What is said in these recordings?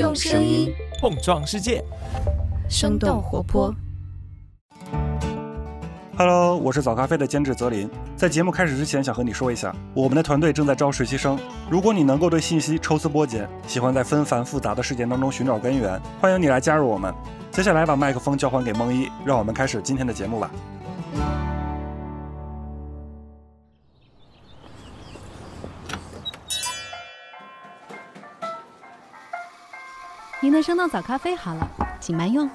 用声音碰撞世界，生动活泼。Hello，我是早咖啡的监制泽林。在节目开始之前，想和你说一下，我们的团队正在招实习生。如果你能够对信息抽丝剥茧，喜欢在纷繁复杂的事件当中寻找根源，欢迎你来加入我们。接下来把麦克风交还给梦一，让我们开始今天的节目吧。您的生动早咖啡好了，请慢用。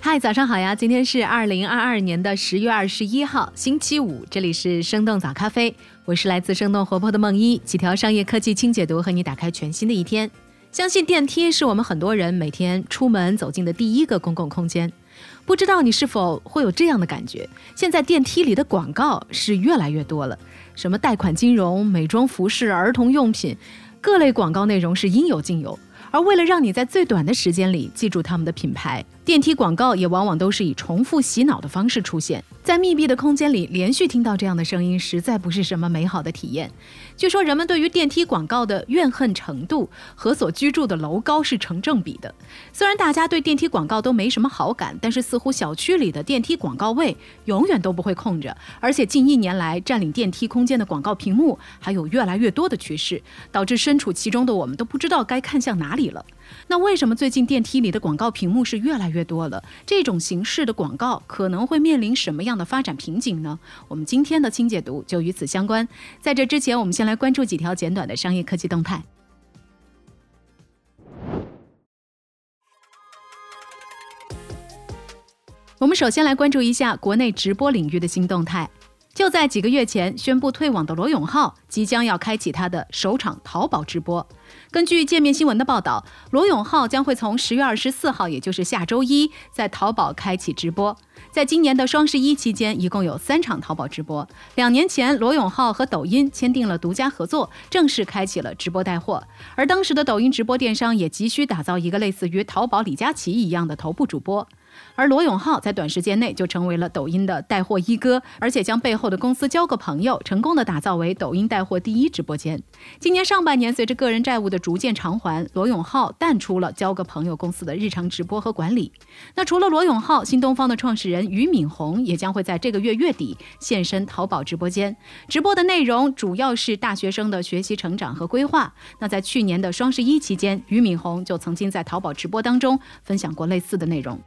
嗨，早上好呀！今天是二零二二年的十月二十一号，星期五，这里是生动早咖啡，我是来自生动活泼的梦一，几条商业科技轻解读，和你打开全新的一天。相信电梯是我们很多人每天出门走进的第一个公共空间，不知道你是否会有这样的感觉？现在电梯里的广告是越来越多了，什么贷款金融、美妆服饰、儿童用品，各类广告内容是应有尽有。而为了让你在最短的时间里记住他们的品牌，电梯广告也往往都是以重复洗脑的方式出现。在密闭的空间里连续听到这样的声音，实在不是什么美好的体验。据说人们对于电梯广告的怨恨程度和所居住的楼高是成正比的。虽然大家对电梯广告都没什么好感，但是似乎小区里的电梯广告位永远都不会空着，而且近一年来占领电梯空间的广告屏幕还有越来越多的趋势，导致身处其中的我们都不知道该看向哪里了。那为什么最近电梯里的广告屏幕是越来越越多了？这种形式的广告可能会面临什么样的发展瓶颈呢？我们今天的清解读就与此相关。在这之前，我们先来关注几条简短的商业科技动态。我们首先来关注一下国内直播领域的新动态。就在几个月前宣布退网的罗永浩，即将要开启他的首场淘宝直播。根据界面新闻的报道，罗永浩将会从十月二十四号，也就是下周一，在淘宝开启直播。在今年的双十一期间，一共有三场淘宝直播。两年前，罗永浩和抖音签订了独家合作，正式开启了直播带货。而当时的抖音直播电商也急需打造一个类似于淘宝李佳琦一样的头部主播。而罗永浩在短时间内就成为了抖音的带货一哥，而且将背后的公司交个朋友，成功的打造为抖音带货第一直播间。今年上半年，随着个人债务的逐渐偿还，罗永浩淡出了交个朋友公司的日常直播和管理。那除了罗永浩，新东方的创始人俞敏洪也将会在这个月月底现身淘宝直播间，直播的内容主要是大学生的学习成长和规划。那在去年的双十一期间，俞敏洪就曾经在淘宝直播当中分享过类似的内容。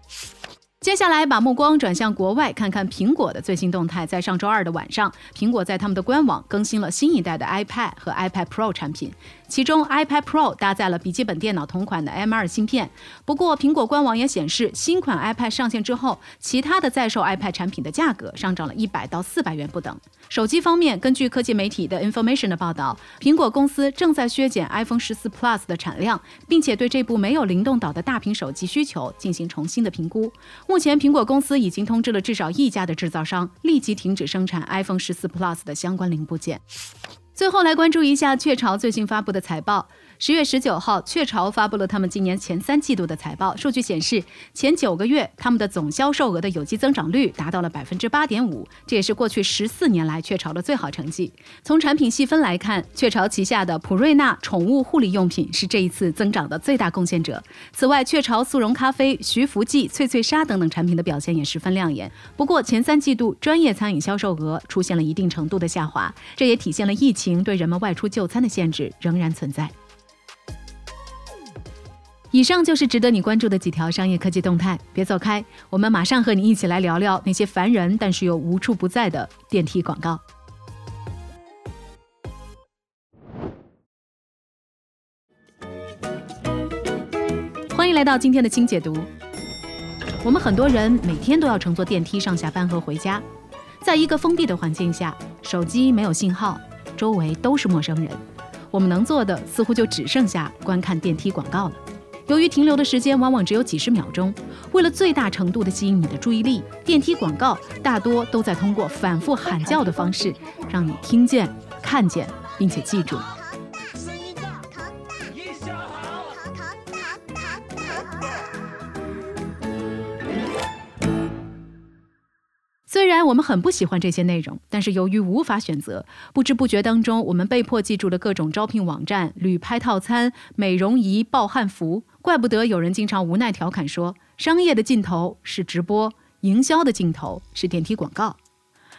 接下来，把目光转向国外，看看苹果的最新动态。在上周二的晚上，苹果在他们的官网更新了新一代的 iPad 和 iPad Pro 产品，其中 iPad Pro 搭载了笔记本电脑同款的 M2 芯片。不过，苹果官网也显示，新款 iPad 上线之后，其他的在售 iPad 产品的价格上涨了一百到四百元不等。手机方面，根据科技媒体的 Information 的报道，苹果公司正在削减 iPhone 14 Plus 的产量，并且对这部没有灵动岛的大屏手机需求进行重新的评估。目前，苹果公司已经通知了至少一家的制造商，立即停止生产 iPhone 14 Plus 的相关零部件。最后来关注一下雀巢最新发布的财报。十月十九号，雀巢发布了他们今年前三季度的财报。数据显示，前九个月他们的总销售额的有机增长率达到了百分之八点五，这也是过去十四年来雀巢的最好成绩。从产品细分来看，雀巢旗下的普瑞纳宠物护理用品是这一次增长的最大贡献者。此外，雀巢速溶咖啡、徐福记、脆脆鲨等等产品的表现也十分亮眼。不过，前三季度专业餐饮销售额出现了一定程度的下滑，这也体现了疫情对人们外出就餐的限制仍然存在。以上就是值得你关注的几条商业科技动态，别走开，我们马上和你一起来聊聊那些烦人但是又无处不在的电梯广告。欢迎来到今天的轻解读。我们很多人每天都要乘坐电梯上下班和回家，在一个封闭的环境下，手机没有信号，周围都是陌生人，我们能做的似乎就只剩下观看电梯广告了。由于停留的时间往往只有几十秒钟，为了最大程度地吸引你的注意力，电梯广告大多都在通过反复喊叫的方式，让你听见、看见，并且记住。虽然我们很不喜欢这些内容，但是由于无法选择，不知不觉当中，我们被迫记住了各种招聘网站、旅拍套餐、美容仪、暴汗服。怪不得有人经常无奈调侃说：“商业的尽头是直播，营销的尽头是电梯广告。”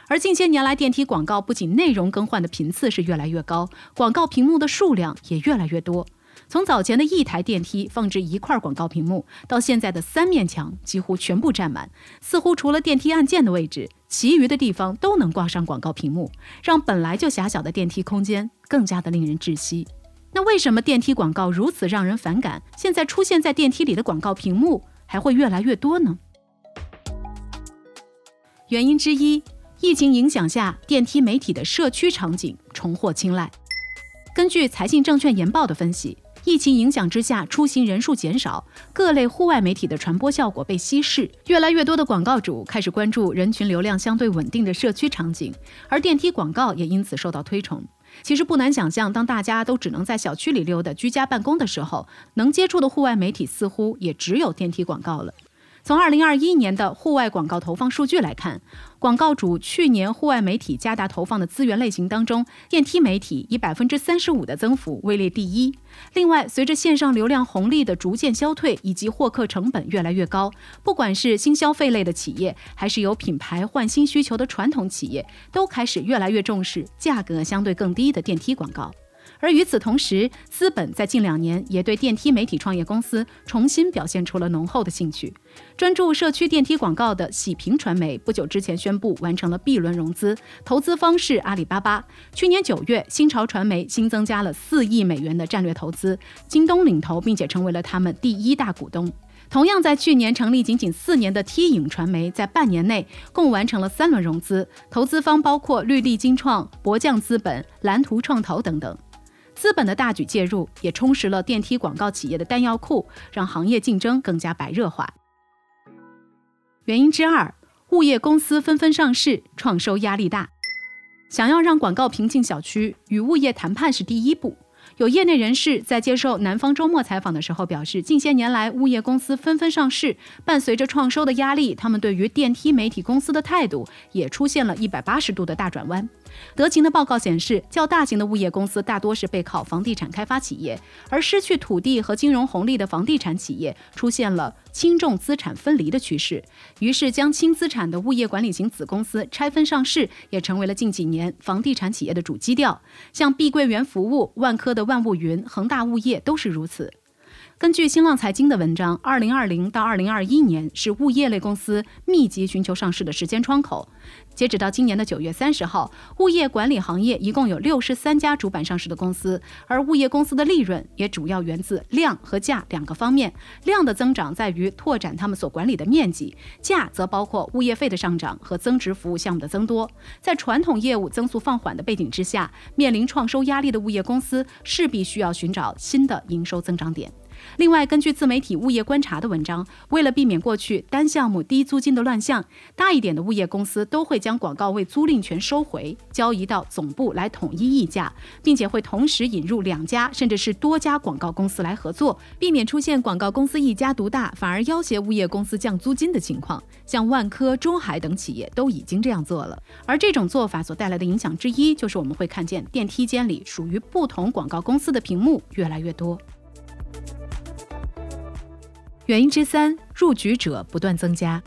而近些年来，电梯广告不仅内容更换的频次是越来越高，广告屏幕的数量也越来越多。从早前的一台电梯放置一块广告屏幕，到现在的三面墙几乎全部占满，似乎除了电梯按键的位置，其余的地方都能挂上广告屏幕，让本来就狭小的电梯空间更加的令人窒息。那为什么电梯广告如此让人反感？现在出现在电梯里的广告屏幕还会越来越多呢？原因之一，疫情影响下，电梯媒体的社区场景重获青睐。根据财信证券研报的分析。疫情影响之下，出行人数减少，各类户外媒体的传播效果被稀释，越来越多的广告主开始关注人群流量相对稳定的社区场景，而电梯广告也因此受到推崇。其实不难想象，当大家都只能在小区里溜达、居家办公的时候，能接触的户外媒体似乎也只有电梯广告了。从二零二一年的户外广告投放数据来看，广告主去年户外媒体加大投放的资源类型当中，电梯媒体以百分之三十五的增幅位列第一。另外，随着线上流量红利的逐渐消退，以及获客成本越来越高，不管是新消费类的企业，还是有品牌换新需求的传统企业，都开始越来越重视价格相对更低的电梯广告。而与此同时，资本在近两年也对电梯媒体创业公司重新表现出了浓厚的兴趣。专注社区电梯广告的喜平传媒不久之前宣布完成了 B 轮融资，投资方是阿里巴巴。去年九月，新潮传媒新增加了四亿美元的战略投资，京东领投，并且成为了他们第一大股东。同样在去年成立仅仅四年的 T 影传媒，在半年内共完成了三轮融资，投资方包括绿地金创、博匠资本、蓝图创投等等。资本的大举介入，也充实了电梯广告企业的弹药库，让行业竞争更加白热化。原因之二，物业公司纷纷上市，创收压力大。想要让广告平进小区，与物业谈判是第一步。有业内人士在接受南方周末采访的时候表示，近些年来物业公司纷纷上市，伴随着创收的压力，他们对于电梯媒体公司的态度也出现了一百八十度的大转弯。德勤的报告显示，较大型的物业公司大多是背靠房地产开发企业，而失去土地和金融红利的房地产企业出现了轻重资产分离的趋势，于是将轻资产的物业管理型子公司拆分上市，也成为了近几年房地产企业的主基调。像碧桂园服务、万科的万物云、恒大物业都是如此。根据新浪财经的文章，二零二零到二零二一年是物业类公司密集寻求上市的时间窗口。截止到今年的九月三十号，物业管理行业一共有六十三家主板上市的公司，而物业公司的利润也主要源自量和价两个方面。量的增长在于拓展他们所管理的面积，价则包括物业费的上涨和增值服务项目的增多。在传统业务增速放缓的背景之下，面临创收压力的物业公司势必需要寻找新的营收增长点。另外，根据自媒体物业观察的文章，为了避免过去单项目低租金的乱象，大一点的物业公司都会将广告位租赁权收回，交移到总部来统一议价，并且会同时引入两家甚至是多家广告公司来合作，避免出现广告公司一家独大，反而要挟物业公司降租金的情况。像万科、中海等企业都已经这样做了。而这种做法所带来的影响之一，就是我们会看见电梯间里属于不同广告公司的屏幕越来越多。原因之三，入局者不断增加。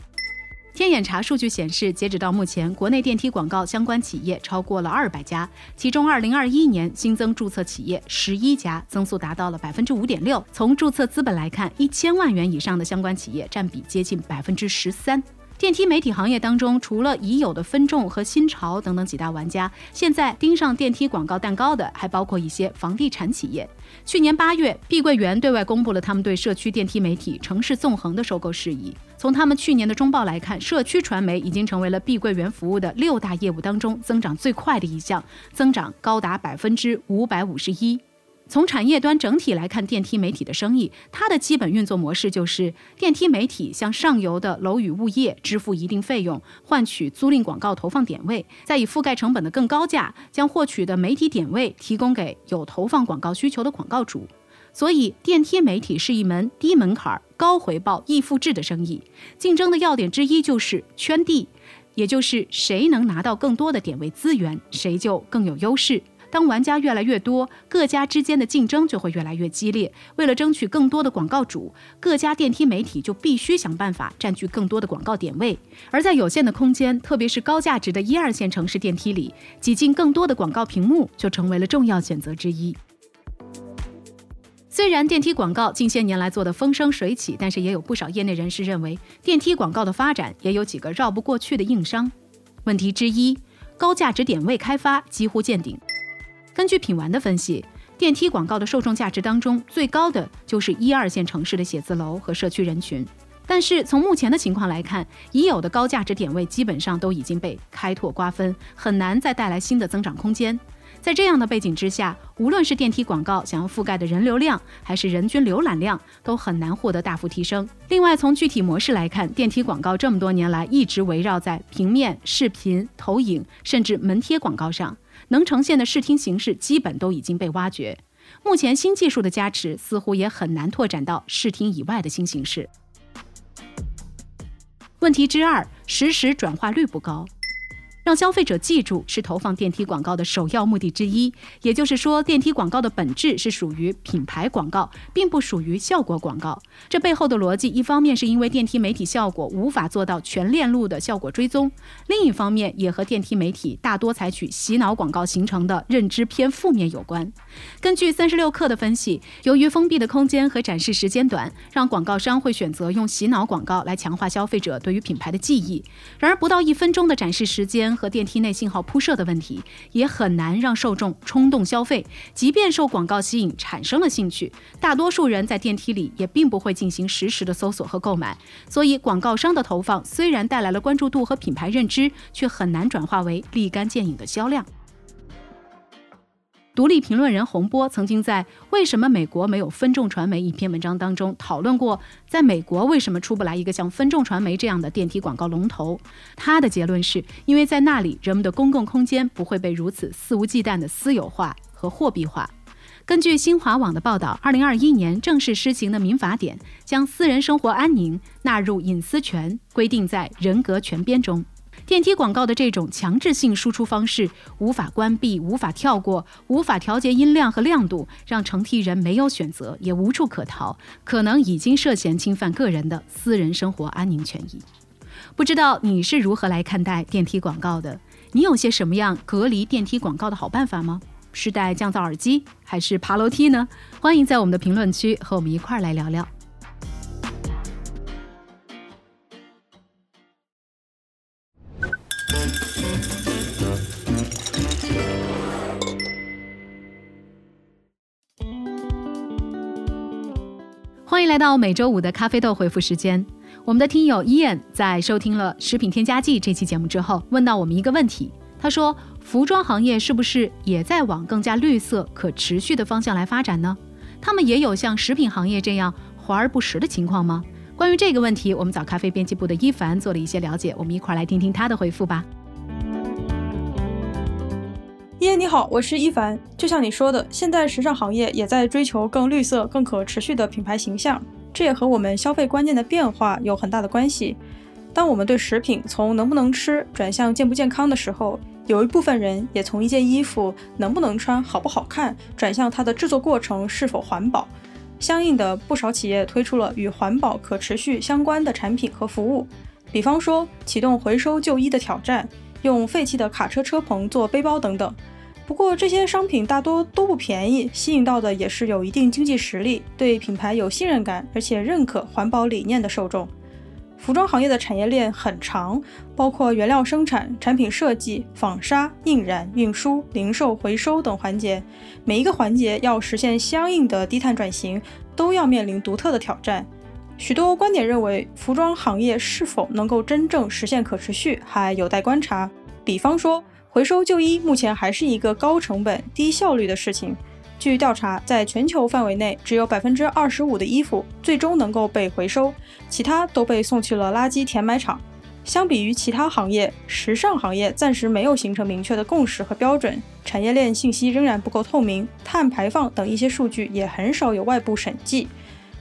天眼查数据显示，截止到目前，国内电梯广告相关企业超过了二百家，其中二零二一年新增注册企业十一家，增速达到了百分之五点六。从注册资本来看，一千万元以上的相关企业占比接近百分之十三。电梯媒体行业当中，除了已有的分众和新潮等等几大玩家，现在盯上电梯广告蛋糕的还包括一些房地产企业。去年八月，碧桂园对外公布了他们对社区电梯媒体城市纵横的收购事宜。从他们去年的中报来看，社区传媒已经成为了碧桂园服务的六大业务当中增长最快的一项，增长高达百分之五百五十一。从产业端整体来看，电梯媒体的生意，它的基本运作模式就是电梯媒体向上游的楼宇物业支付一定费用，换取租赁广告投放点位，再以覆盖成本的更高价，将获取的媒体点位提供给有投放广告需求的广告主。所以，电梯媒体是一门低门槛、高回报、易复制的生意。竞争的要点之一就是圈地。也就是谁能拿到更多的点位资源，谁就更有优势。当玩家越来越多，各家之间的竞争就会越来越激烈。为了争取更多的广告主，各家电梯媒体就必须想办法占据更多的广告点位。而在有限的空间，特别是高价值的一二线城市电梯里，挤进更多的广告屏幕就成为了重要选择之一。虽然电梯广告近些年来做得风生水起，但是也有不少业内人士认为，电梯广告的发展也有几个绕不过去的硬伤。问题之一，高价值点位开发几乎见顶。根据品玩的分析，电梯广告的受众价值当中最高的就是一二线城市的写字楼和社区人群。但是从目前的情况来看，已有的高价值点位基本上都已经被开拓瓜分，很难再带来新的增长空间。在这样的背景之下，无论是电梯广告想要覆盖的人流量，还是人均浏览量，都很难获得大幅提升。另外，从具体模式来看，电梯广告这么多年来一直围绕在平面、视频、投影，甚至门贴广告上。能呈现的视听形式基本都已经被挖掘，目前新技术的加持似乎也很难拓展到视听以外的新形式。问题之二，实时转化率不高。让消费者记住是投放电梯广告的首要目的之一，也就是说，电梯广告的本质是属于品牌广告，并不属于效果广告。这背后的逻辑，一方面是因为电梯媒体效果无法做到全链路的效果追踪，另一方面也和电梯媒体大多采取洗脑广告形成的认知偏负面有关。根据三十六氪的分析，由于封闭的空间和展示时间短，让广告商会选择用洗脑广告来强化消费者对于品牌的记忆。然而，不到一分钟的展示时间。和电梯内信号铺设的问题，也很难让受众冲动消费。即便受广告吸引产生了兴趣，大多数人在电梯里也并不会进行实时的搜索和购买。所以，广告商的投放虽然带来了关注度和品牌认知，却很难转化为立竿见影的销量。独立评论人洪波曾经在《为什么美国没有分众传媒》一篇文章当中讨论过，在美国为什么出不来一个像分众传媒这样的电梯广告龙头。他的结论是，因为在那里人们的公共空间不会被如此肆无忌惮的私有化和货币化。根据新华网的报道，二零二一年正式施行的民法典将私人生活安宁纳入隐私权规定在人格权编中。电梯广告的这种强制性输出方式，无法关闭、无法跳过、无法调节音量和亮度，让乘梯人没有选择，也无处可逃，可能已经涉嫌侵犯个人的私人生活安宁权益。不知道你是如何来看待电梯广告的？你有些什么样隔离电梯广告的好办法吗？是戴降噪耳机，还是爬楼梯呢？欢迎在我们的评论区和我们一块儿来聊聊。来到每周五的咖啡豆回复时间。我们的听友 Ian 在收听了《食品添加剂》这期节目之后，问到我们一个问题。他说：“服装行业是不是也在往更加绿色、可持续的方向来发展呢？他们也有像食品行业这样华而不实的情况吗？”关于这个问题，我们早咖啡编辑部的伊凡做了一些了解，我们一块儿来听听他的回复吧。你好，我是一凡。就像你说的，现在时尚行业也在追求更绿色、更可持续的品牌形象，这也和我们消费观念的变化有很大的关系。当我们对食品从能不能吃转向健不健康的时候，有一部分人也从一件衣服能不能穿、好不好看，转向它的制作过程是否环保。相应的，不少企业推出了与环保、可持续相关的产品和服务，比方说启动回收旧衣的挑战，用废弃的卡车车棚做背包等等。不过这些商品大多都不便宜，吸引到的也是有一定经济实力、对品牌有信任感，而且认可环保理念的受众。服装行业的产业链很长，包括原料生产、产品设计、纺纱、印染、运输、零售、回收等环节，每一个环节要实现相应的低碳转型，都要面临独特的挑战。许多观点认为，服装行业是否能够真正实现可持续，还有待观察。比方说。回收旧衣目前还是一个高成本、低效率的事情。据调查，在全球范围内，只有百分之二十五的衣服最终能够被回收，其他都被送去了垃圾填埋场。相比于其他行业，时尚行业暂时没有形成明确的共识和标准，产业链信息仍然不够透明，碳排放等一些数据也很少有外部审计。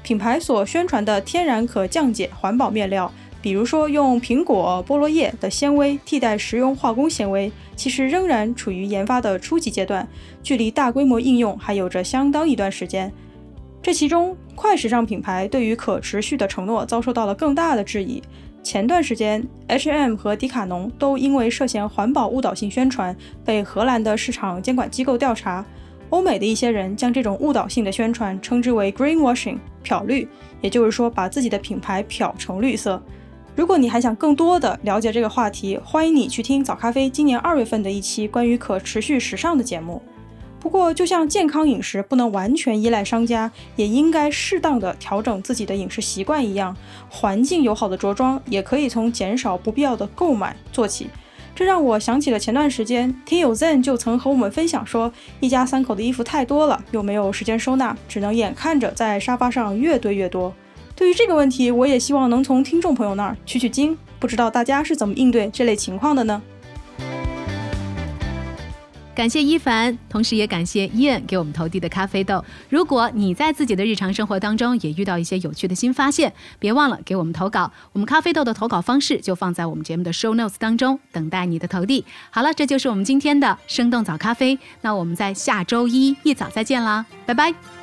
品牌所宣传的天然可降解环保面料。比如说用苹果、菠萝叶的纤维替代食用化工纤维，其实仍然处于研发的初级阶段，距离大规模应用还有着相当一段时间。这其中，快时尚品牌对于可持续的承诺遭受到了更大的质疑。前段时间，H&M 和迪卡侬都因为涉嫌环保误导性宣传，被荷兰的市场监管机构调查。欧美的一些人将这种误导性的宣传称之为 greenwashing，漂绿，也就是说把自己的品牌漂成绿色。如果你还想更多的了解这个话题，欢迎你去听早咖啡今年二月份的一期关于可持续时尚的节目。不过，就像健康饮食不能完全依赖商家，也应该适当的调整自己的饮食习惯一样，环境友好的着装也可以从减少不必要的购买做起。这让我想起了前段时间，听友 Zen 就曾和我们分享说，一家三口的衣服太多了，又没有时间收纳，只能眼看着在沙发上越堆越多。对于这个问题，我也希望能从听众朋友那儿取取经，不知道大家是怎么应对这类情况的呢？感谢一凡，同时也感谢伊恩给我们投递的咖啡豆。如果你在自己的日常生活当中也遇到一些有趣的新发现，别忘了给我们投稿。我们咖啡豆的投稿方式就放在我们节目的 show notes 当中，等待你的投递。好了，这就是我们今天的生动早咖啡。那我们在下周一一早再见啦，拜拜。